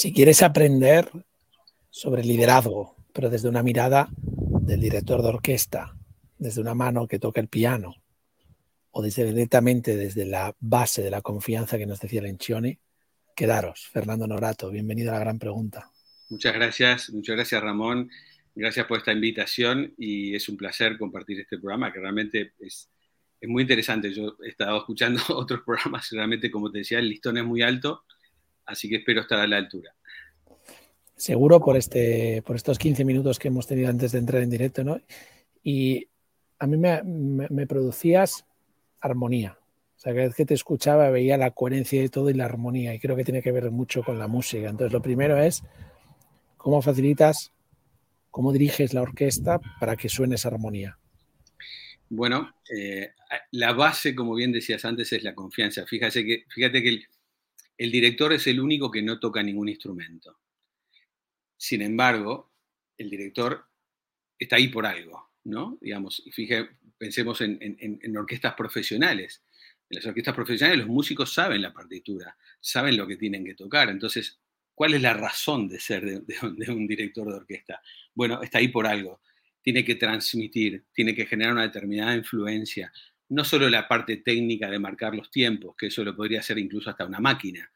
Si quieres aprender sobre liderazgo, pero desde una mirada del director de orquesta, desde una mano que toca el piano, o desde directamente desde la base de la confianza que nos decía Lencioni, quedaros. Fernando Norato, bienvenido a la gran pregunta. Muchas gracias, muchas gracias Ramón, gracias por esta invitación y es un placer compartir este programa que realmente es, es muy interesante. Yo he estado escuchando otros programas realmente, como te decía, el listón es muy alto, así que espero estar a la altura. Seguro por, este, por estos 15 minutos que hemos tenido antes de entrar en directo, ¿no? Y a mí me, me producías armonía. O sea, cada vez que te escuchaba veía la coherencia de todo y la armonía, y creo que tiene que ver mucho con la música. Entonces, lo primero es cómo facilitas, cómo diriges la orquesta para que suene esa armonía. Bueno, eh, la base, como bien decías antes, es la confianza. Fíjate que, fíjate que el, director es el único que no toca ningún instrumento. Sin embargo, el director está ahí por algo, ¿no? Digamos, fíjate, pensemos en, orquestas profesionales. En las orquestas profesionales los músicos saben la partitura, saben lo que tienen que tocar. Entonces, ¿cuál es la razón de ser de, un director de orquesta? Bueno, está ahí por algo. Tiene que transmitir, tiene que generar una determinada influencia. No solo la parte técnica de marcar los tiempos, que eso lo podría hacer incluso hasta una máquina,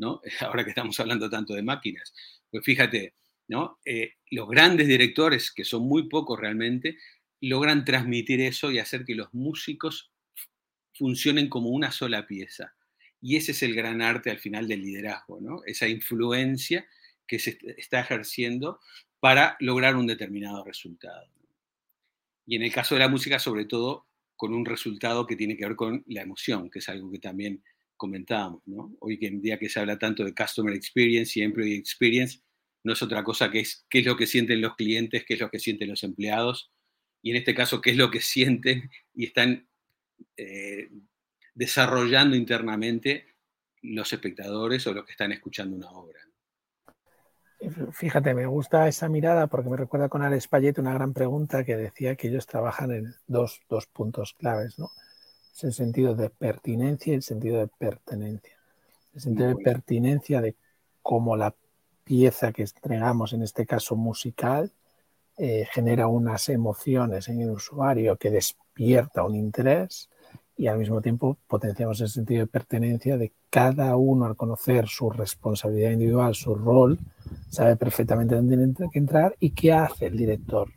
¿no? Ahora que estamos hablando tanto de máquinas. Pues fíjate, ¿no? Eh, los grandes directores, que son muy pocos realmente, logran transmitir eso y hacer que los músicos funcionen como una sola pieza. Y ese es el gran arte al final del liderazgo, ¿no? Esa influencia que se está ejerciendo para lograr un determinado resultado. Y en el caso de la música, sobre todo, con un resultado que tiene que ver con la emoción, que es algo que también comentábamos, ¿no? Hoy en día que se habla tanto de Customer Experience y Employee Experience, no es otra cosa que es qué es lo que sienten los clientes, qué es lo que sienten los empleados, y en este caso qué es lo que sienten y están eh, desarrollando internamente los espectadores o los que están escuchando una obra. Fíjate, me gusta esa mirada porque me recuerda con Alex Payet una gran pregunta que decía que ellos trabajan en dos, dos puntos claves, ¿no? Es el sentido de pertinencia y el sentido de pertenencia. El sentido de pertinencia de cómo la pieza que entregamos, en este caso musical, eh, genera unas emociones en el usuario que despierta un interés y al mismo tiempo potenciamos el sentido de pertenencia de cada uno al conocer su responsabilidad individual, su rol, sabe perfectamente dónde tiene que entrar y qué hace el director,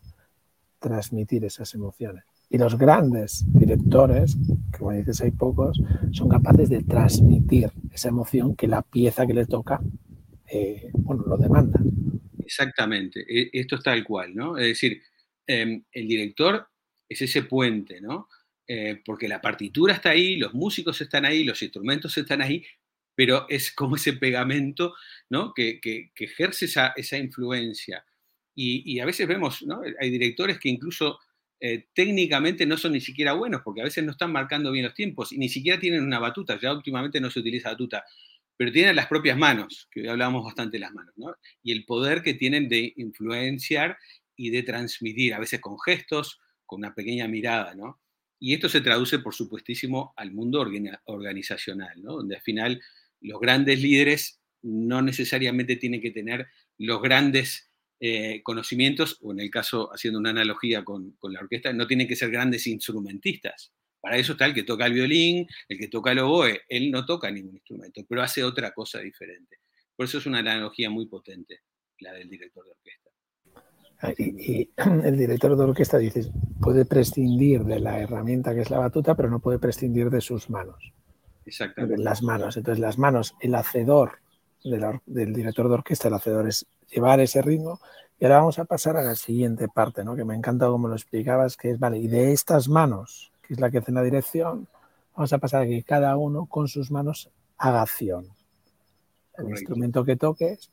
transmitir esas emociones. Y los grandes directores, que como dices hay pocos, son capaces de transmitir esa emoción que la pieza que le toca, eh, bueno, lo demanda. Exactamente, e, esto es tal cual, ¿no? Es decir, em, el director es ese puente, ¿no? Eh, porque la partitura está ahí, los músicos están ahí, los instrumentos están ahí, pero es como ese pegamento, ¿no? Que, ejerce esa, influencia. Y, a veces vemos, ¿no? Hay directores que incluso eh, técnicamente no son ni siquiera buenos, porque a veces no están marcando bien los tiempos y ni siquiera tienen una batuta, ya últimamente no se utiliza batuta pero tienen las propias manos, que hoy hablábamos bastante de las manos, ¿no? y el poder que tienen de influenciar y de transmitir, a veces con gestos, con una pequeña mirada, ¿no? Y esto se traduce, por supuestísimo, al mundo organizacional. Donde al final los grandes líderes no necesariamente tienen que tener los grandes eh, conocimientos, o en el caso, haciendo una analogía con, con la orquesta, no tienen que ser grandes instrumentistas, para eso está el que toca el violín, el que toca el oboe. Él no toca ningún instrumento, pero hace otra cosa diferente. Por eso es una analogía muy potente, la del director de orquesta. Ah, y, el director de orquesta dice, puede prescindir de la herramienta que es la batuta, pero no puede prescindir de sus manos. Exactamente. De las manos. Entonces, las manos, el hacedor del director de orquesta, el hacedor es llevar ese ritmo. Y ahora vamos a pasar a la siguiente parte, ¿no? que me encanta como lo explicabas, que es, vale, y de estas manos que es la que hace la dirección, vamos a pasar a que cada uno con sus manos haga acción. El instrumento que toques,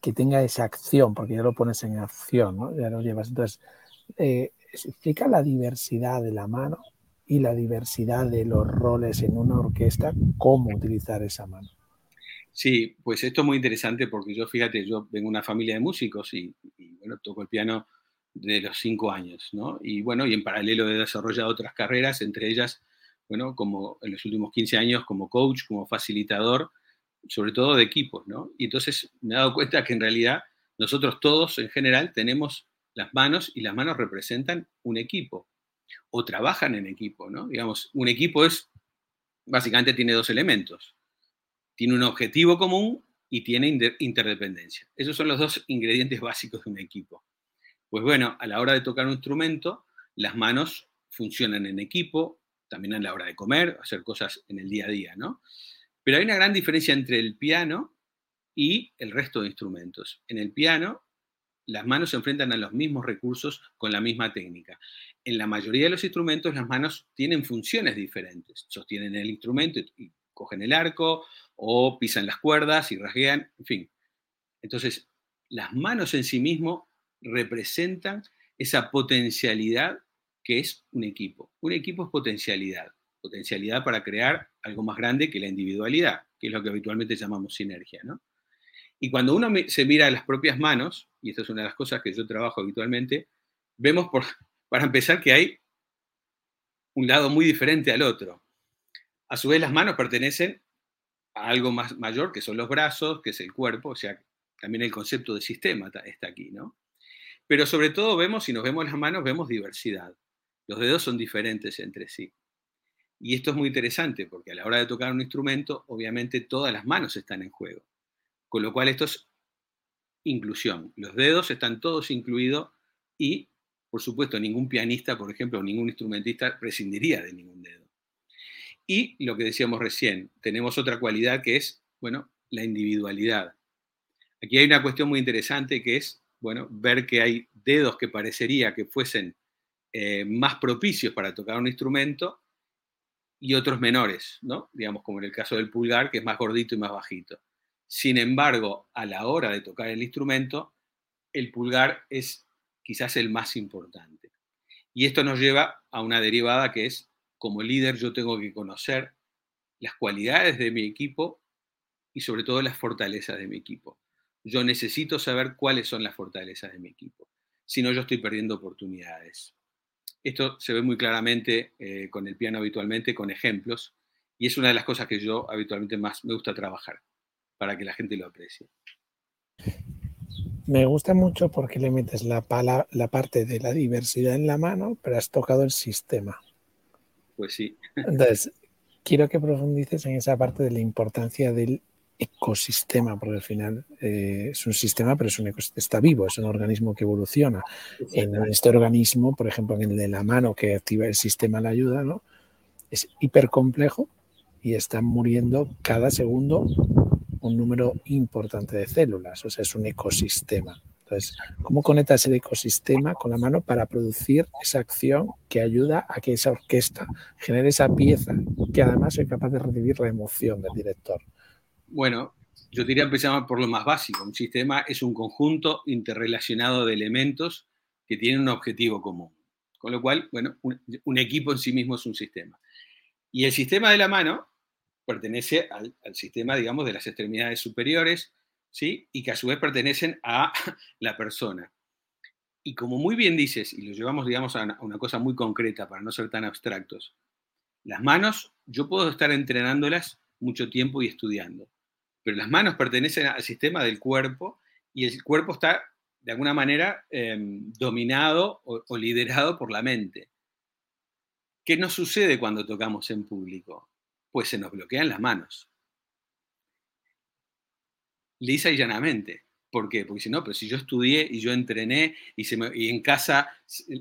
que tenga esa acción, porque ya lo pones en acción, ¿no? ya lo llevas. Entonces, eh, explica la diversidad de la mano y la diversidad de los roles en una orquesta, cómo utilizar esa mano. Sí, pues esto es muy interesante porque yo, fíjate, yo vengo de una familia de músicos y, bueno, toco el piano de los cinco años, ¿no? Y bueno, y en paralelo he desarrollado otras carreras, entre ellas, bueno, como en los últimos 15 años como coach, como facilitador, sobre todo de equipos, ¿no? Y entonces me he dado cuenta que en realidad nosotros todos en general tenemos las manos y las manos representan un equipo o trabajan en equipo, ¿no? Digamos, un equipo es, básicamente tiene dos elementos. Tiene un objetivo común y tiene interdependencia. Esos son los dos ingredientes básicos de un equipo. Pues bueno, a la hora de tocar un instrumento, las manos funcionan en equipo, también a la hora de comer, hacer cosas en el día a día, ¿no? Pero hay una gran diferencia entre el piano y el resto de instrumentos. En el piano, las manos se enfrentan a los mismos recursos con la misma técnica. En la mayoría de los instrumentos, las manos tienen funciones diferentes. Sostienen el instrumento y cogen el arco, o pisan las cuerdas y rasguean, en fin. Entonces, las manos en sí mismo representan esa potencialidad que es un equipo. Un equipo es potencialidad, potencialidad para crear algo más grande que la individualidad, que es lo que habitualmente llamamos sinergia, ¿no? Y cuando uno se mira las propias manos, y esto es una de las cosas que yo trabajo habitualmente, vemos, para empezar, que hay un lado muy diferente al otro. A su vez, las manos pertenecen a algo más mayor, que son los brazos, que es el cuerpo, o sea, también el concepto de sistema está aquí, ¿no? Pero sobre todo vemos, si nos vemos las manos, vemos diversidad. Los dedos son diferentes entre sí. Y esto es muy interesante porque a la hora de tocar un instrumento, obviamente todas las manos están en juego. Con lo cual esto es inclusión. Los dedos están todos incluidos y, por supuesto, ningún pianista, por ejemplo, o ningún instrumentista prescindiría de ningún dedo. Y lo que decíamos recién, tenemos otra cualidad que es, bueno, la individualidad. Aquí hay una cuestión muy interesante que es, bueno, ver que hay dedos que parecería que fuesen eh, más propicios para tocar un instrumento y otros menores, ¿no? Digamos, como en el caso del pulgar, que es más gordito y más bajito. Sin embargo, a la hora de tocar el instrumento, el pulgar es quizás el más importante. Y esto nos lleva a una derivada que es como líder yo tengo que conocer las cualidades de mi equipo y sobre todo las fortalezas de mi equipo. Yo necesito saber cuáles son las fortalezas de mi equipo. Si no, yo estoy perdiendo oportunidades. Esto se ve muy claramente eh, con el piano habitualmente, con ejemplos, y es una de las cosas que yo habitualmente más me gusta trabajar, para que la gente lo aprecie. Me gusta mucho porque le metes la, la parte de la diversidad en la mano, pero has tocado el sistema pues sí. Entonces, quiero que profundices en esa parte de la importancia del ecosistema, porque al final eh, es un sistema, pero es un está vivo, es un organismo que evoluciona. En este organismo, por ejemplo, en el de la mano que activa el sistema la ayuda, ¿no? Es hipercomplejo y están muriendo cada segundo un número importante de células, o sea, es un ecosistema. Entonces, ¿cómo conectas el ecosistema con la mano para producir esa acción que ayuda a que esa orquesta genere esa pieza que además es capaz de recibir la emoción del director? Bueno, yo diría empezar por lo más básico. Un sistema es un conjunto interrelacionado de elementos que tienen un objetivo común. Con lo cual, bueno, un, equipo en sí mismo es un sistema. Y el sistema de la mano pertenece al sistema, digamos, de las extremidades superiores, ¿sí? Y que a su vez pertenecen a la persona. Y como muy bien dices, y lo llevamos, digamos, a una, cosa muy concreta para no ser tan abstractos, las manos, yo puedo estar entrenándolas mucho tiempo y estudiando, pero las manos pertenecen al sistema del cuerpo y el cuerpo está de alguna manera em, dominado o, liderado por la mente. ¿Qué nos sucede cuando tocamos en público? Pues se nos bloquean las manos lisa y llanamente. ¿Por qué? Porque si no, pero si yo estudié y yo entrené y, en casa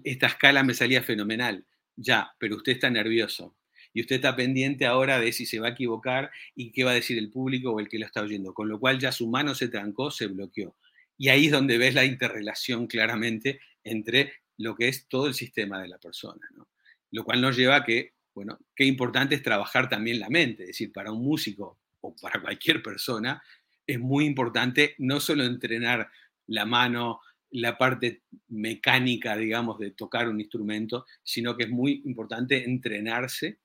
esta escala me salía fenomenal, ya, pero usted está nervioso y usted está pendiente ahora de si se va a equivocar y qué va a decir el público o el que lo está oyendo, con lo cual ya su mano se trancó, se bloqueó. Y ahí es donde ves la interrelación claramente entre lo que es todo el sistema de la persona. Lo cual nos lleva a que, bueno, qué importante es trabajar también la mente, es decir, para un músico o para cualquier persona, es muy importante no solo entrenar la mano, la parte mecánica, digamos, de tocar un instrumento, sino que es muy importante entrenarse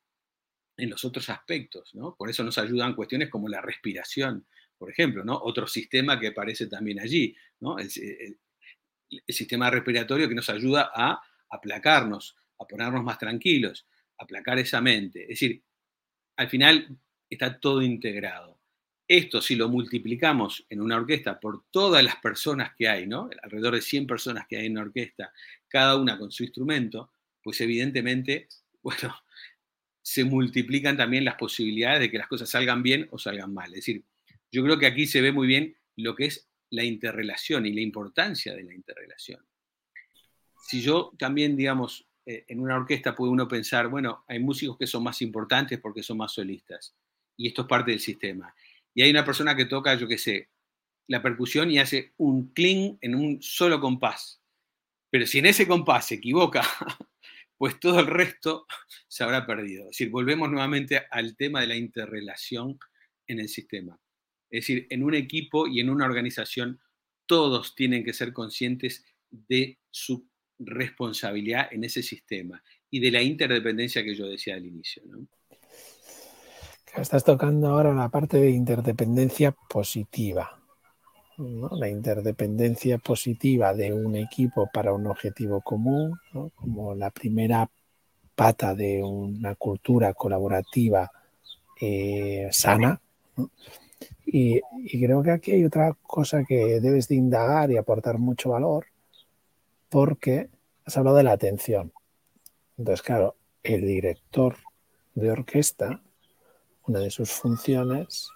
en los otros aspectos, ¿no? Por eso nos ayudan cuestiones como la respiración, por ejemplo, ¿no? Otro sistema que aparece también allí, ¿no? El, sistema respiratorio que nos ayuda a aplacarnos, a ponernos más tranquilos, a aplacar esa mente. Es decir, al final está todo integrado. Esto, si lo multiplicamos en una orquesta por todas las personas que hay, ¿no? Alrededor de 100 personas que hay en una orquesta, cada una con su instrumento, pues evidentemente, bueno, se multiplican también las posibilidades de que las cosas salgan bien o salgan mal. Es decir, yo creo que aquí se ve muy bien lo que es la interrelación y la importancia de la interrelación. Si yo también, digamos, eh, en una orquesta puede uno pensar, bueno, hay músicos que son más importantes porque son más solistas, y esto es parte del sistema. Y hay una persona que toca, yo qué sé, la percusión y hace un cling en un solo compás. Pero si en ese compás se equivoca, pues todo el resto se habrá perdido. Es decir, volvemos nuevamente al tema de la interrelación en el sistema. Es decir, en un equipo y en una organización, todos tienen que ser conscientes de su responsabilidad en ese sistema y de la interdependencia que yo decía al inicio. Estás tocando ahora la parte de interdependencia positiva. La interdependencia positiva de un equipo para un objetivo común, como la primera pata de una cultura colaborativa eh, sana. Y, y, creo que aquí hay otra cosa que debes de indagar y aportar mucho valor, porque has hablado de la atención. Entonces, claro, el director de orquesta, una de sus funciones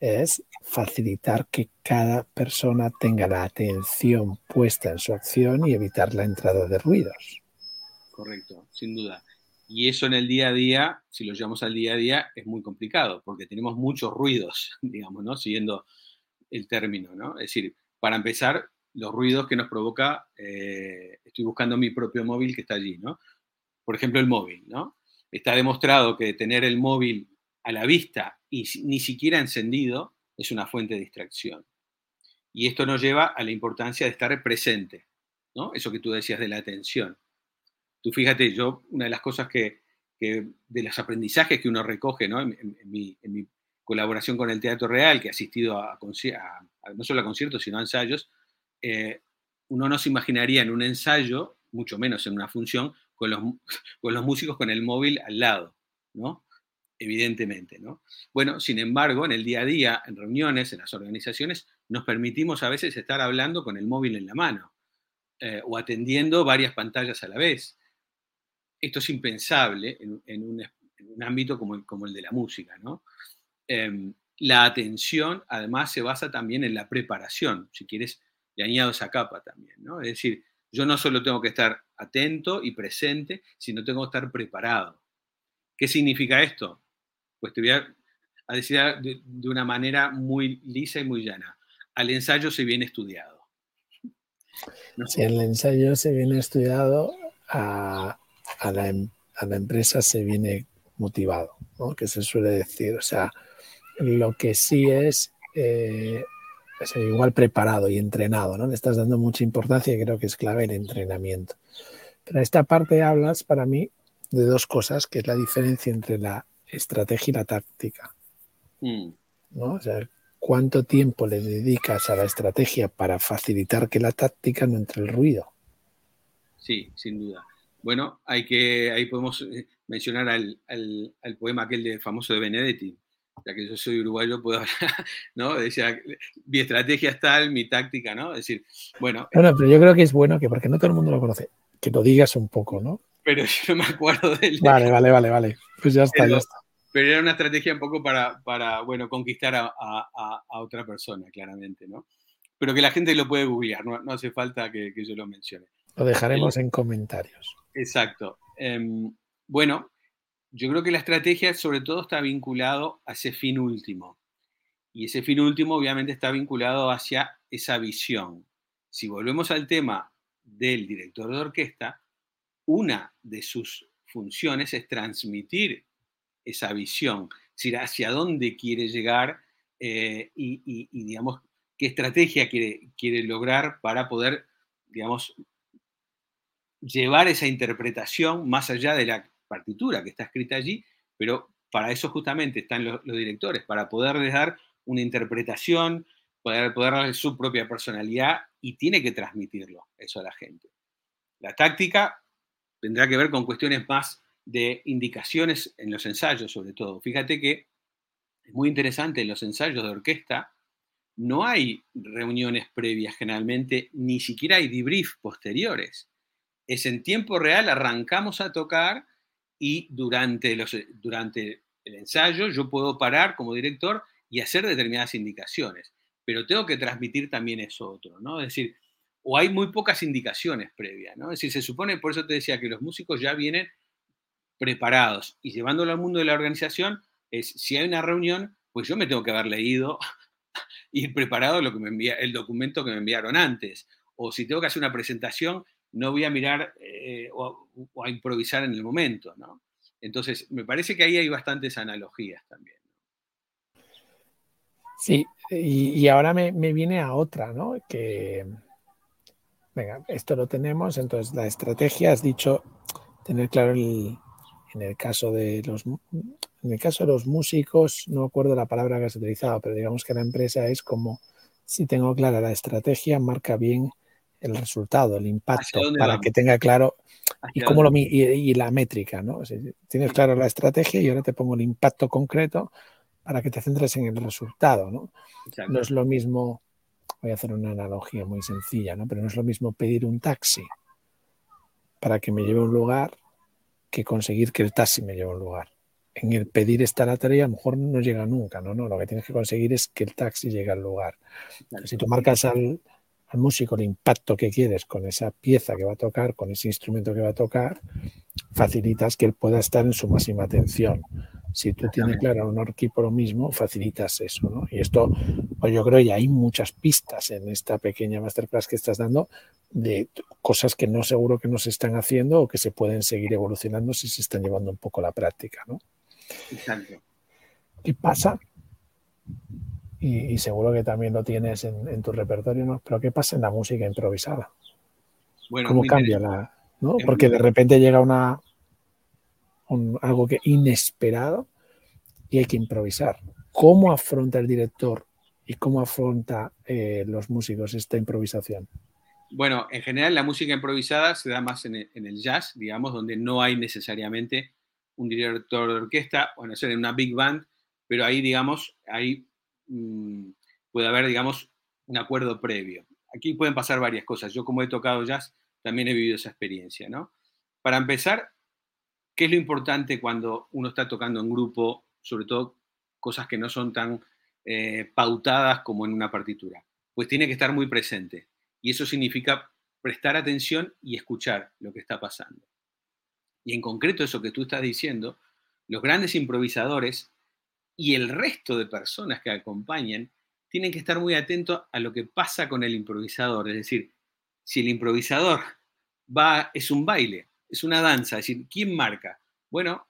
es facilitar que cada persona tenga la atención puesta en su acción y evitar la entrada de ruidos. Correcto, sin duda. Y eso en el día a día, si lo llevamos al día a día, es muy complicado, porque tenemos muchos ruidos, digamos, ¿no? Siguiendo el término, ¿no? Es decir, para empezar, los ruidos que nos provoca, eh, estoy buscando mi propio móvil que está allí, ¿no? Por ejemplo, el móvil, ¿no? Está demostrado que tener el móvil a la vista y ni siquiera encendido es una fuente de distracción. Y esto nos lleva a la importancia de estar presente, ¿no? Eso que tú decías de la atención. Tú fíjate, yo, una de las cosas que, de los aprendizajes que uno recoge, ¿no? En, mi, colaboración con el Teatro Real, que he asistido a, no solo a conciertos, sino a ensayos, eh, uno no se imaginaría en un ensayo, mucho menos en una función, con los, con los músicos con el móvil al lado, ¿no? Evidentemente, ¿no? Bueno, sin embargo, en el día a día, en reuniones, en las organizaciones, nos permitimos a veces estar hablando con el móvil en la mano eh, o atendiendo varias pantallas a la vez. Esto es impensable en, un, ámbito como el, de la música, ¿no? Em, la atención, además, se basa también en la preparación. Si quieres, le añado esa capa también, ¿no? Es decir, yo no solo tengo que estar atento y presente, sino tengo que estar preparado. ¿Qué significa esto? Pues te voy a, decir de, una manera muy lisa y muy llana. Al ensayo se viene estudiado. Si el ensayo se viene estudiado, a, la, em, a la empresa se viene motivado, ¿no? que se suele decir. O sea, lo que sí es eh, igual preparado y entrenado, ¿no? Le estás dando mucha importancia y creo que es clave el entrenamiento. Pero esta parte hablas para mí de dos cosas, que es la diferencia entre la estrategia y la táctica. Mm. ¿no? O sea, cuánto tiempo le dedicas a la estrategia para facilitar que la táctica no entre el ruido. Sí, sin duda. Bueno, hay que, ahí podemos eh, mencionar al, al poema aquel de famoso de Benedetti, ya que yo soy uruguayo, puedo hablar, ¿no? Decía, mi estrategia es tal, mi táctica, ¿no? Es decir, bueno. Bueno, pero yo creo que es bueno que, porque no todo el mundo lo conoce, que lo digas un poco, ¿no? Pero yo no me acuerdo de él. Vale, vale, vale, vale. Pues ya está, pero, ya está. Pero era una estrategia un poco para, para bueno, conquistar a, a, a, otra persona, claramente, ¿no? Pero que la gente lo puede googlear, no, no hace falta que, que, yo lo mencione. Lo dejaremos en comentarios. Exacto. Eh, bueno, yo creo que la estrategia sobre todo está vinculado a ese fin último. Y ese fin último obviamente está vinculado hacia esa visión. Si volvemos al tema del director de orquesta, una de sus funciones es transmitir esa visión, es decir, hacia dónde quiere llegar eh, y, digamos, qué estrategia quiere, quiere lograr para poder, digamos, llevar esa interpretación más allá de la partitura que está escrita allí, pero para eso justamente están los, directores, para poder dar una interpretación, poder, poder darle su propia personalidad y tiene que transmitirlo eso a la gente. La táctica tendrá que ver con cuestiones más de indicaciones en los ensayos, sobre todo. Fíjate que es muy interesante, en los ensayos de orquesta no hay reuniones previas generalmente, ni siquiera hay debrief posteriores. Es en tiempo real, arrancamos a tocar y durante, los, durante el ensayo yo puedo parar como director y hacer determinadas indicaciones, pero tengo que transmitir también eso otro, ¿no? Es decir, o hay muy pocas indicaciones previas, ¿no? Es decir, se supone, por eso te decía que los músicos ya vienen preparados y llevándolo al mundo de la organización, es si hay una reunión, pues yo me tengo que haber leído y preparado lo que me envía, el documento que me enviaron antes. O si tengo que hacer una presentación, no voy a mirar eh, o, a improvisar en el momento, ¿no? Entonces, me parece que ahí hay bastantes analogías también. Sí, y, ahora me, me, viene a otra, ¿no? Que, venga, esto lo tenemos, entonces la estrategia, has dicho, tener claro el, en el caso de los en el caso de los músicos, no acuerdo la palabra que has utilizado, pero digamos que la empresa es como si tengo clara la estrategia, marca bien el resultado, el impacto, para que tenga claro y, cómo lo, y, la métrica, ¿no? tienes claro la estrategia y ahora te pongo el impacto concreto para que te centres en el resultado, ¿no? No es lo mismo, voy a hacer una analogía muy sencilla, ¿no? Pero no es lo mismo pedir un taxi para que me lleve a un lugar que conseguir que el taxi me lleve a un lugar. En el pedir esta la tarea a lo mejor no llega nunca, ¿no? No, lo que tienes que conseguir es que el taxi llegue al lugar. Si tú marcas al, al músico el impacto que quieres con esa pieza que va a tocar, con ese instrumento que va a tocar, facilitas que él pueda estar en su máxima atención. Si tú tienes claro un equipo lo mismo, facilitas eso, ¿no? Y esto, pues yo creo que hay muchas pistas en esta pequeña masterclass que estás dando de cosas que no seguro que no se están haciendo o que se pueden seguir evolucionando si se están llevando un poco a la práctica, ¿no? Exacto. ¿Qué pasa? Y, seguro que también lo tienes en, tu repertorio, ¿no? Pero ¿qué pasa en la música improvisada? Bueno, ¿Cómo cambia la, ¿no? Porque de repente llega una, algo que inesperado y hay que improvisar. ¿Cómo afronta el director y cómo afronta eh, los músicos esta improvisación? Bueno, en general la música improvisada se da más en el, jazz, digamos, donde no hay necesariamente un director de orquesta, bueno, ser en una big band, pero ahí, digamos, ahí mm, puede haber, digamos, un acuerdo previo. Aquí pueden pasar varias cosas. Yo como he tocado jazz, también he vivido esa experiencia, ¿no? Para empezar, ¿Qué es lo importante cuando uno está tocando en grupo, sobre todo cosas que no son tan eh, pautadas como en una partitura? Pues tiene que estar muy presente. Y eso significa prestar atención y escuchar lo que está pasando. Y en concreto eso que tú estás diciendo, los grandes improvisadores y el resto de personas que acompañan tienen que estar muy atentos a lo que pasa con el improvisador. Es decir, si el improvisador va, es un baile es una danza, es decir, ¿quién marca? Bueno,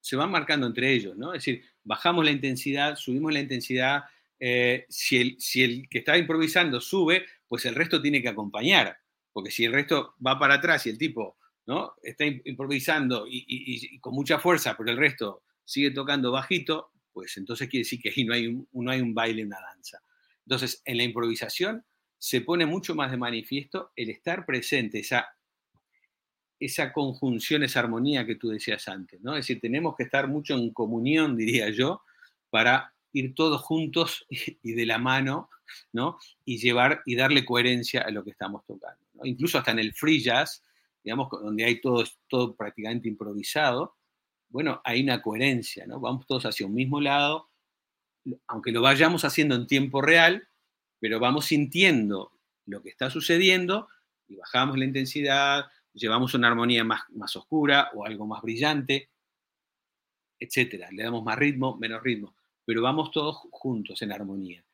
se van marcando entre ellos, ¿no? Es decir, bajamos la intensidad, subimos la intensidad, eh, si, el, si el que está improvisando sube, pues el resto tiene que acompañar, porque si el resto va para atrás y el tipo ¿no? está improvisando y, con mucha fuerza, pero el resto sigue tocando bajito, pues entonces quiere decir que ahí no hay un, no hay un baile, una danza. Entonces, en la improvisación se pone mucho más de manifiesto el estar presente, esa esa conjunción, esa armonía que tú decías antes, ¿no? Es decir, tenemos que estar mucho en comunión, diría yo, para ir todos juntos y de la mano, ¿no? Y llevar y darle coherencia a lo que estamos tocando. Incluso hasta en el free jazz, digamos, donde hay todo, todo prácticamente improvisado, bueno, hay una coherencia, ¿no? Vamos todos hacia un mismo lado, aunque lo vayamos haciendo en tiempo real, pero vamos sintiendo lo que está sucediendo y bajamos la intensidad, llevamos una armonía más, más oscura o algo más brillante, etcétera. Le damos más ritmo, menos ritmo, pero vamos todos juntos en armonía.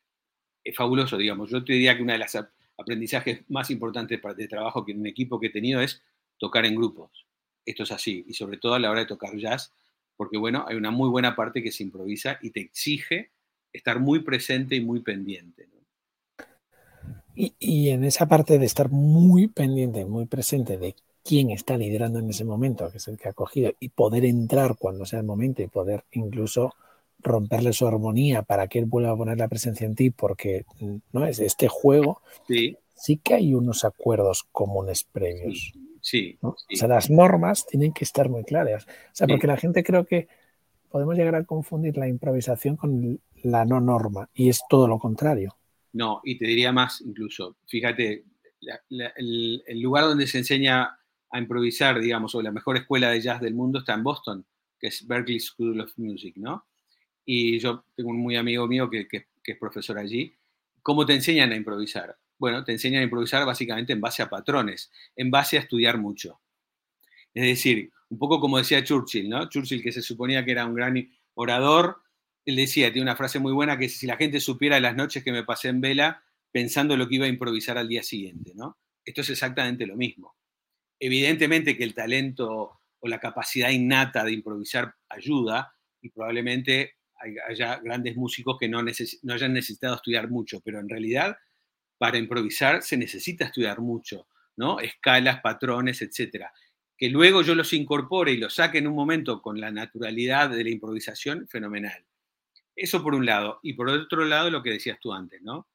Es fabuloso, digamos. Yo te diría que una de las aprendizajes más importantes de trabajo que en un equipo que he tenido es tocar en grupos. Esto es así, y sobre todo a la hora de tocar jazz, porque bueno, hay una muy buena parte que se improvisa y te exige estar muy presente y muy pendiente. Y, y, en esa parte de estar muy pendiente, muy presente de quién está liderando en ese momento, que es el que ha cogido, y poder entrar cuando sea el momento y poder incluso romperle su armonía para que él vuelva a poner la presencia en ti, porque no es este juego. Sí. sí que hay unos acuerdos comunes previos. Sí. O sea, las normas tienen que estar muy claras. O sea, porque la gente creo que podemos llegar a confundir la improvisación con la no norma y es todo lo contrario. No, y te diría más incluso, fíjate, el, el, lugar donde se enseña a improvisar, digamos, o la mejor escuela de jazz del mundo está en Boston, que es Berkeley School of Music, ¿no? Y yo tengo un muy amigo mío que, que, es profesor allí. ¿Cómo te enseñan a improvisar? Bueno, te enseñan a improvisar básicamente en base a patrones, en base a estudiar mucho. Es decir, un poco como decía Churchill, ¿no? Churchill, que se suponía que era un gran orador, él decía, tiene una frase muy buena que si la gente supiera las noches que me pasé en vela pensando lo que iba a improvisar al día siguiente, ¿no? Esto es exactamente lo mismo. Evidentemente que el talento o la capacidad innata de improvisar ayuda y probablemente haya grandes músicos que no, no hayan necesitado estudiar mucho, pero en realidad para improvisar se necesita estudiar mucho, ¿no? Escalas, patrones, etcétera que luego yo los incorpore y los saque en un momento con la naturalidad de la improvisación, fenomenal. Eso por un lado. Y por otro lado, lo que decías tú antes, ¿no?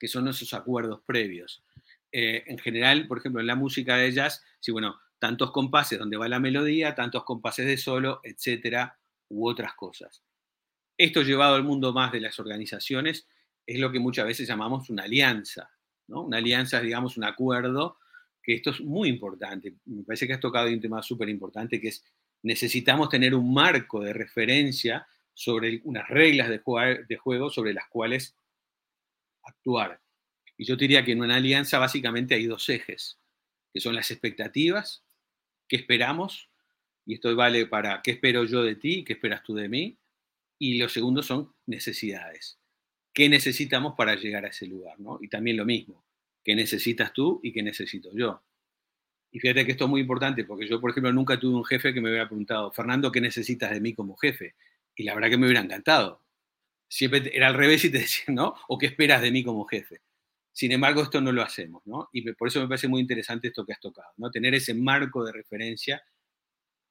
Que son esos acuerdos previos. Eh, en general, por ejemplo, en la música de jazz, sí, bueno, tantos compases donde va la melodía, tantos compases de solo, etcétera, u otras cosas. Esto llevado al mundo más de las organizaciones es lo que muchas veces llamamos una alianza, ¿no? Una alianza es, digamos, un acuerdo que esto es muy importante. Me parece que has tocado un tema súper importante, que es necesitamos tener un marco de referencia sobre unas reglas de juego sobre las cuales actuar. Y yo diría que en una alianza básicamente hay dos ejes, que son las expectativas, qué esperamos, y esto vale para qué espero yo de ti, qué esperas tú de mí, y lo segundo son necesidades. ¿Qué necesitamos para llegar a ese lugar? ¿no? Y también lo mismo, qué necesitas tú y qué necesito yo. Y fíjate que esto es muy importante, porque yo, por ejemplo, nunca tuve un jefe que me hubiera preguntado, Fernando, ¿qué necesitas de mí como jefe? Y la verdad que me hubiera encantado. Siempre era al revés y te decían, ¿no? ¿O qué esperas de mí como jefe? Sin embargo, esto no lo hacemos, ¿no? Y por eso me parece muy interesante esto que has tocado, ¿no? Tener ese marco de referencia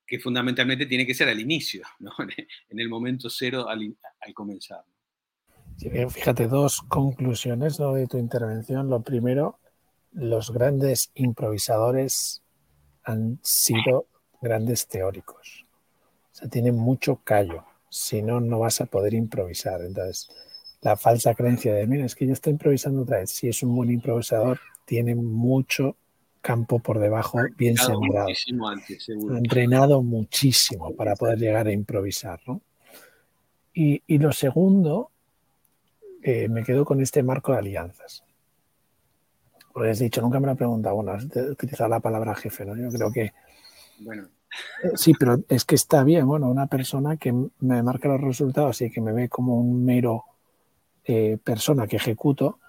que fundamentalmente tiene que ser al inicio, ¿no? En el momento cero al, comenzar. Fíjate, dos conclusiones de tu intervención. Lo primero, los grandes improvisadores han sido grandes teóricos. O sea, tienen mucho callo. Si no, no vas a poder improvisar. Entonces, la falsa creencia de, mira, es que yo estoy improvisando otra vez. Si es un buen improvisador, tiene mucho campo por debajo bien sembrado. ha entrenado muchísimo para poder llegar a improvisar. ¿no? Y, y, lo segundo eh, me quedo con este marco de alianzas. Porque has dicho, nunca me lo he preguntado, bueno, has utilizado la palabra jefe, ¿no? Yo creo que... Bueno. Eh, sí, pero es que está bien, bueno, una persona que me marca los resultados y que me ve como un mero eh, persona que ejecuto,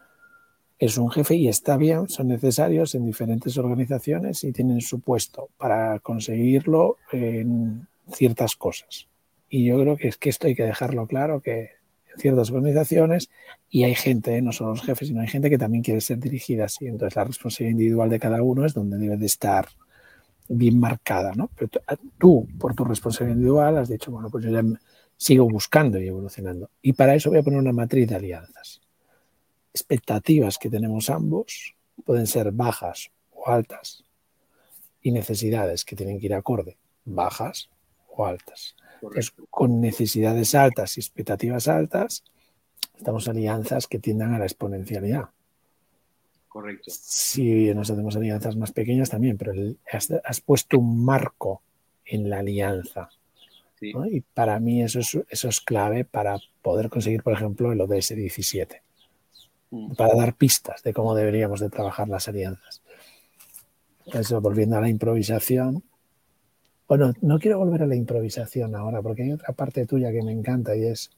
es un jefe y está bien, son necesarios en diferentes organizaciones y tienen su puesto para conseguirlo en ciertas cosas. Y yo creo que es que esto hay que dejarlo claro, que ciertas organizaciones y hay gente, no solo los jefes, sino hay gente que también quiere ser dirigida así. Entonces la responsabilidad individual de cada uno es donde debe de estar bien marcada, ¿no? Pero tú, por tu responsabilidad individual, has dicho, bueno, pues yo ya sigo buscando y evolucionando. Y para eso voy a poner una matriz de alianzas. Expectativas que tenemos ambos pueden ser bajas o altas y necesidades que tienen que ir acorde, bajas o altas con necesidades altas y expectativas altas, estamos alianzas que tiendan a la exponencialidad. Correcto. Si nos hacemos alianzas más pequeñas también, pero has, puesto un marco en la alianza. Y para mí eso es, eso es clave para poder conseguir, por ejemplo, el ODS 17. Mm. Para dar pistas de cómo deberíamos de trabajar las alianzas. Eso, volviendo a la improvisación, bueno, no quiero volver a la improvisación ahora, porque hay otra parte tuya que me encanta y es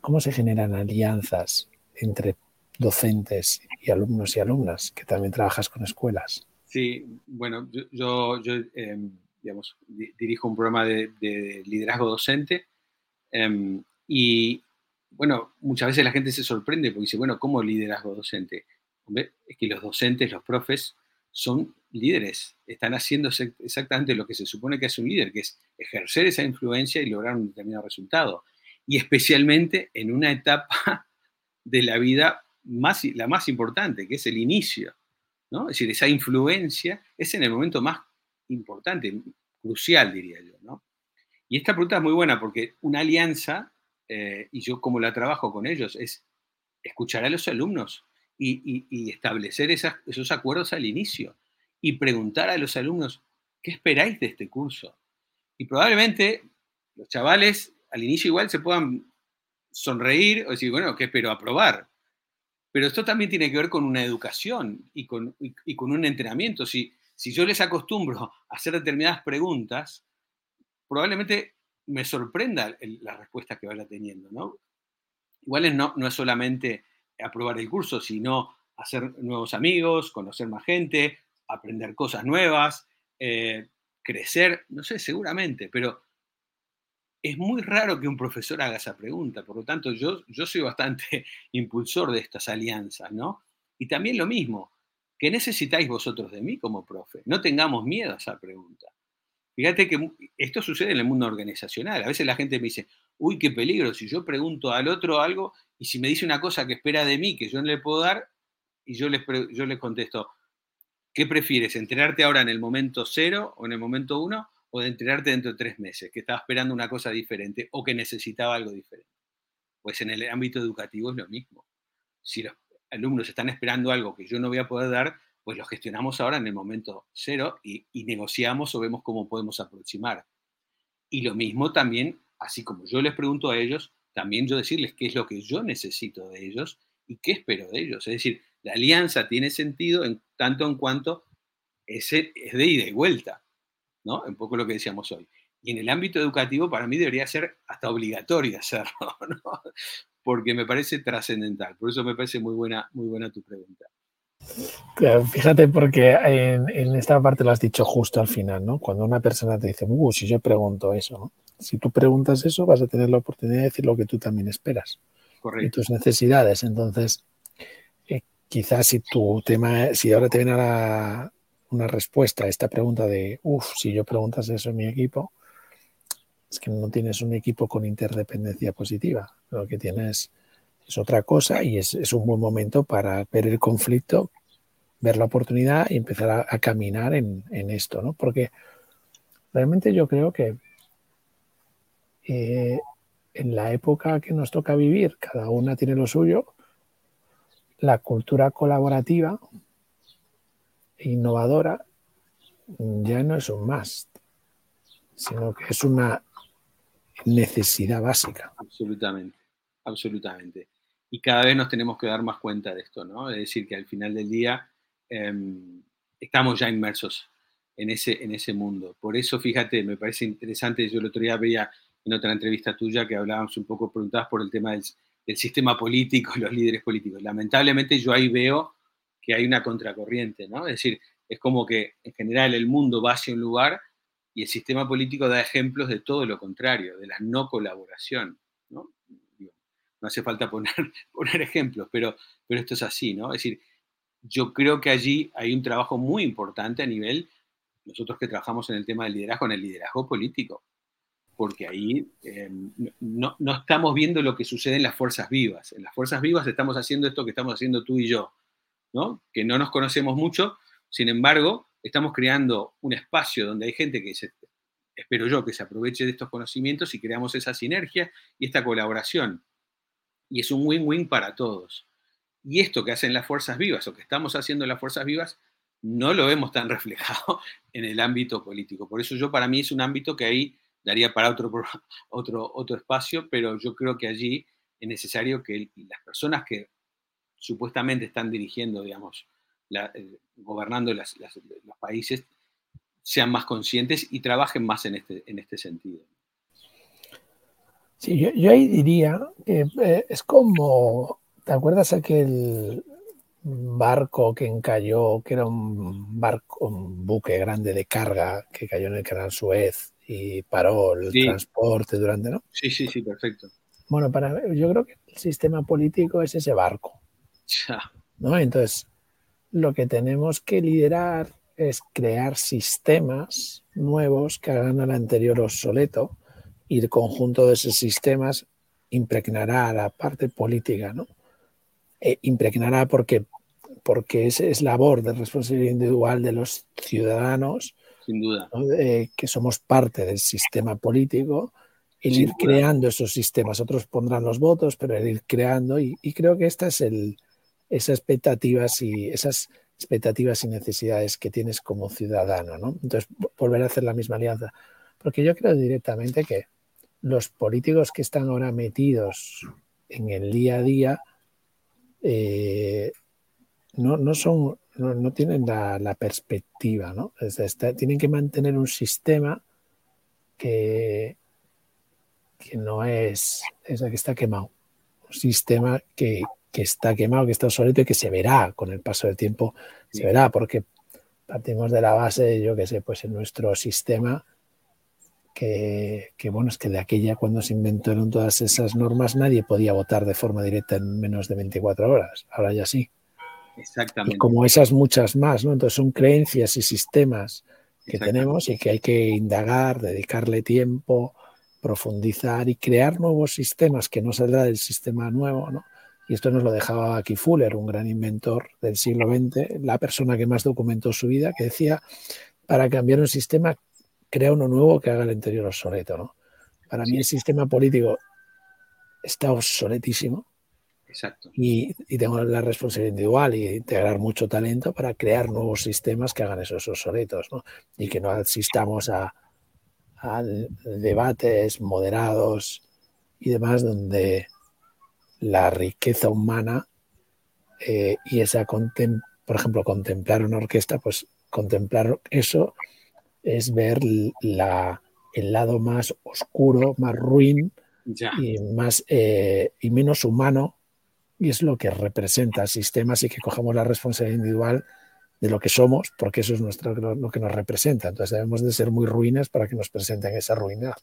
cómo se generan alianzas entre docentes y alumnos y alumnas, que también trabajas con escuelas. Sí, bueno, yo, em, digamos, dirijo un programa de, liderazgo docente em, y, bueno, muchas veces la gente se sorprende porque dice, bueno, ¿cómo liderazgo docente? es que los docentes, los profes, son líderes, están haciendo exactamente lo que se supone que hace un líder, que es ejercer esa influencia y lograr un determinado resultado. Y especialmente en una etapa de la vida más, la más importante, que es el inicio. ¿no? Es decir, esa influencia es en el momento más importante, crucial, diría yo. ¿no? Y esta pregunta es muy buena porque una alianza, eh, y yo como la trabajo con ellos, es escuchar a los alumnos y, establecer esos acuerdos al inicio y preguntar a los alumnos, ¿qué esperáis de este curso? Y probablemente los chavales al inicio igual se puedan sonreír o decir, bueno, ¿qué espero? Aprobar. Pero esto también tiene que ver con una educación y con, con un entrenamiento. Si, si yo les acostumbro a hacer determinadas preguntas, probablemente me sorprenda la respuesta que vaya teniendo, ¿no? Igual no, no es solamente aprobar el curso, sino hacer nuevos amigos, conocer más gente, aprender cosas nuevas, eh, crecer, no sé, seguramente, pero es muy raro que un profesor haga esa pregunta, por lo tanto yo, yo soy bastante impulsor de estas alianzas, ¿no? Y también lo mismo, ¿qué necesitáis vosotros de mí como profe? No tengamos miedo a esa pregunta. Fíjate que esto sucede en el mundo organizacional. A veces la gente me dice, uy, qué peligro, si yo pregunto al otro algo y si me dice una cosa que espera de mí que yo no le puedo dar, y yo les, yo les contesto, ¿qué prefieres? ¿Enterarte ahora en el momento cero o en el momento uno? ¿O de enterarte dentro de tres meses, que estaba esperando una cosa diferente o que necesitaba algo diferente? Pues en el ámbito educativo es lo mismo. Si los alumnos están esperando algo que yo no voy a poder dar, pues lo gestionamos ahora en el momento cero y, negociamos o vemos cómo podemos aproximar. Y lo mismo también, así como yo les pregunto a ellos, también yo decirles qué es lo que yo necesito de ellos y qué espero de ellos. Es decir, la alianza tiene sentido en tanto en cuanto es, es de ida y vuelta, ¿no? Un poco lo que decíamos hoy. Y en el ámbito educativo, para mí debería ser hasta obligatorio hacerlo, ¿no? Porque me parece trascendental. Por eso me parece muy buena, muy buena tu pregunta. Fíjate porque en, esta parte lo has dicho justo al final, ¿no? Cuando una persona te dice, uh, si yo pregunto eso, ¿no? Si tú preguntas eso, vas a tener la oportunidad de decir lo que tú también esperas. Correcto. Y tus necesidades. Entonces, eh, quizás si tu tema, si ahora te viene una respuesta a esta pregunta de, uff, si yo preguntas eso en mi equipo, es que no tienes un equipo con interdependencia positiva. Lo que tienes es otra cosa y es, un buen momento para ver el conflicto, ver la oportunidad y empezar a, caminar en, esto, ¿no? Porque realmente yo creo que eh, en la época que nos toca vivir, cada una tiene lo suyo, la cultura colaborativa e innovadora ya no es un más, sino que es una necesidad básica. Absolutamente, absolutamente y cada vez nos tenemos que dar más cuenta de esto, ¿no? Es decir, que al final del día em, estamos ya inmersos en ese, en ese mundo. Por eso, fíjate, me parece interesante, yo el otro día veía en otra entrevista tuya que hablábamos un poco, preguntabas por el tema del, sistema político, los líderes políticos. Lamentablemente yo ahí veo que hay una contracorriente, ¿no? Es decir, es como que en general el mundo va hacia un lugar y el sistema político da ejemplos de todo lo contrario, de la no colaboración, ¿no? no hace falta poner, poner ejemplos, pero, pero esto es así, ¿no? Es decir, yo creo que allí hay un trabajo muy importante a nivel, nosotros que trabajamos en el tema del liderazgo, en el liderazgo político, porque ahí em, no, no, estamos viendo lo que sucede en las fuerzas vivas. En las fuerzas vivas estamos haciendo esto que estamos haciendo tú y yo, ¿no? Que no nos conocemos mucho, sin embargo, estamos creando un espacio donde hay gente que se, espero yo, que se aproveche de estos conocimientos y creamos esa sinergia y esta colaboración y es un win-win para todos. Y esto que hacen las fuerzas vivas o que estamos haciendo las fuerzas vivas, no lo vemos tan reflejado en el ámbito político. Por eso yo para mí es un ámbito que ahí daría para otro, otro, otro espacio, pero yo creo que allí es necesario que las personas que supuestamente están dirigiendo, digamos, eh, gobernando los países, sean más conscientes y trabajen más en este, en este sentido. Sí, yo, ahí diría que eh, es como, ¿te acuerdas aquel barco que encalló, que era un barco, un buque grande de carga que cayó en el canal Suez y paró el transporte durante, ¿no? Sí, sí, sí, perfecto. Bueno, para yo creo que el sistema político es ese barco. ¿no? Entonces, lo que tenemos que liderar es crear sistemas nuevos que hagan al anterior obsoleto y el conjunto de esos sistemas impregnará a la parte política, ¿no? E impregnará porque, porque es, es, labor de responsabilidad individual de los ciudadanos Sin duda. que somos parte del sistema político, el ir creando esos sistemas. Otros pondrán los votos, pero el ir creando. Y, creo que estas es esas expectativas y esas expectativas y necesidades que tienes como ciudadano, ¿no? Entonces, volver a hacer la misma alianza. Porque yo creo directamente que los políticos que están ahora metidos en el día a día eh, no, no, son, no, tienen la, perspectiva, ¿no? tienen que mantener un sistema que, que no es, es que está quemado. Un sistema que, que está quemado, que está obsoleto y que se verá con el paso del tiempo, se verá, porque partimos de la base, yo que sé, pues en nuestro sistema, que, bueno, es que de aquella cuando se inventaron todas esas normas nadie podía votar de forma directa en menos de 24 horas, ahora ya sí. Exactamente. Y como esas muchas más, ¿no? Entonces son creencias y sistemas que tenemos y que hay que indagar, dedicarle tiempo, profundizar y crear nuevos sistemas que no saldrá del sistema nuevo, ¿no? Y esto nos lo dejaba aquí Fuller, un gran inventor del siglo XX, la persona que más documentó su vida, que decía, para cambiar un sistema, crea uno nuevo que haga el anterior obsoleto. ¿no? Para mí el sistema político está obsoletísimo. Exacto. Y, tengo la responsabilidad individual y integrar mucho talento para crear nuevos sistemas que hagan esos obsoletos ¿no? y que no asistamos a, a debates moderados y demás donde la riqueza humana eh, y esa, por ejemplo, contemplar una orquesta, pues contemplar eso es ver la, el lado más oscuro, más ruin y, más, eh, y menos humano, y es lo que representa el sistema, así que cojamos la responsabilidad individual de lo que somos, porque eso es nuestro, lo que nos representa. Entonces debemos de ser muy ruines para que nos presenten esa ruina.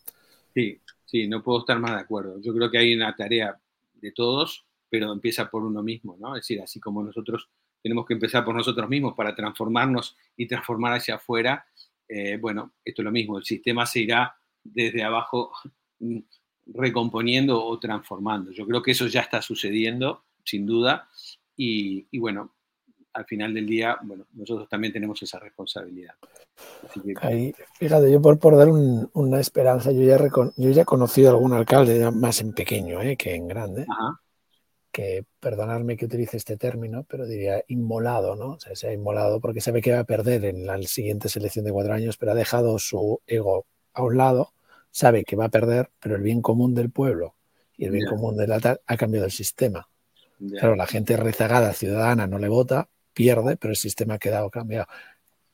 Sí, sí, no puedo estar más de acuerdo. Yo creo que hay una tarea de todos, pero empieza por uno mismo, ¿no? Es decir, así como nosotros tenemos que empezar por nosotros mismos para transformarnos y transformar hacia afuera, eh, bueno, esto es lo mismo, el sistema se irá desde abajo mm, recomponiendo o transformando. Yo creo que eso ya está sucediendo, sin duda, y, bueno, al final del día, bueno, nosotros también tenemos esa responsabilidad. fíjate, yo por, por dar una esperanza, yo ya, yo ya he conocido a algún alcalde, más en pequeño ¿eh? que en grande, que, perdonadme que utilice este término, pero diría inmolado, ¿no? O sea, se ha inmolado porque sabe que va a perder en la siguiente selección de cuatro años, pero ha dejado su ego a un lado, sabe que va a perder, pero el bien común del pueblo y el bien común de la tal ha cambiado el sistema. Claro, la gente rezagada, ciudadana, no le vota, pierde, pero el sistema ha quedado cambiado.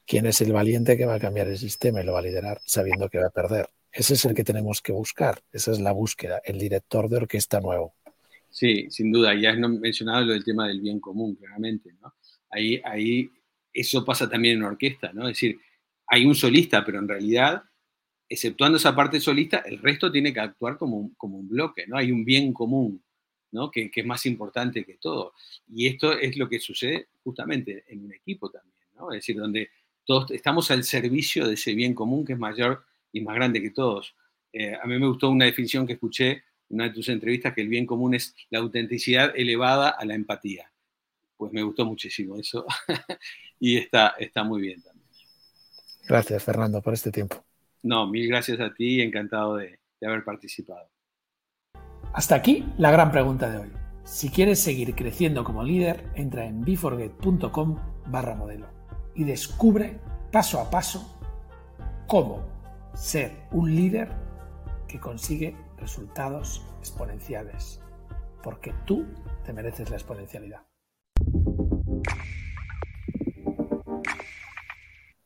¿Quién es el valiente que va a cambiar el sistema y lo va a liderar sabiendo que va a perder? Ese es el que tenemos que buscar, esa es la búsqueda, el director de orquesta nuevo. Sí, sin duda, ya has mencionado lo del tema del bien común, claramente. Ahí, ahí eso pasa también en orquesta, ¿no? Es decir, hay un solista, pero en realidad, exceptuando esa parte solista, el resto tiene que actuar como un, como un bloque, ¿no? Hay un bien común, ¿no? Que, que, es más importante que todo. Y esto es lo que sucede justamente en un equipo también, ¿no? Es decir, donde todos estamos al servicio de ese bien común que es mayor y más grande que todos. Eh, a mí me gustó una definición que escuché en una de tus entrevistas, que el bien común es la autenticidad elevada a la empatía. Pues me gustó muchísimo eso y está, está muy bien también. Gracias, Fernando, por este tiempo. No, mil gracias a ti, encantado de, de haber participado. Hasta aquí la gran pregunta de hoy. Si quieres seguir creciendo como líder, entra en beforget.com barra modelo y descubre paso a paso cómo ser un líder que consigue resultados exponenciales, porque tú te mereces la exponencialidad.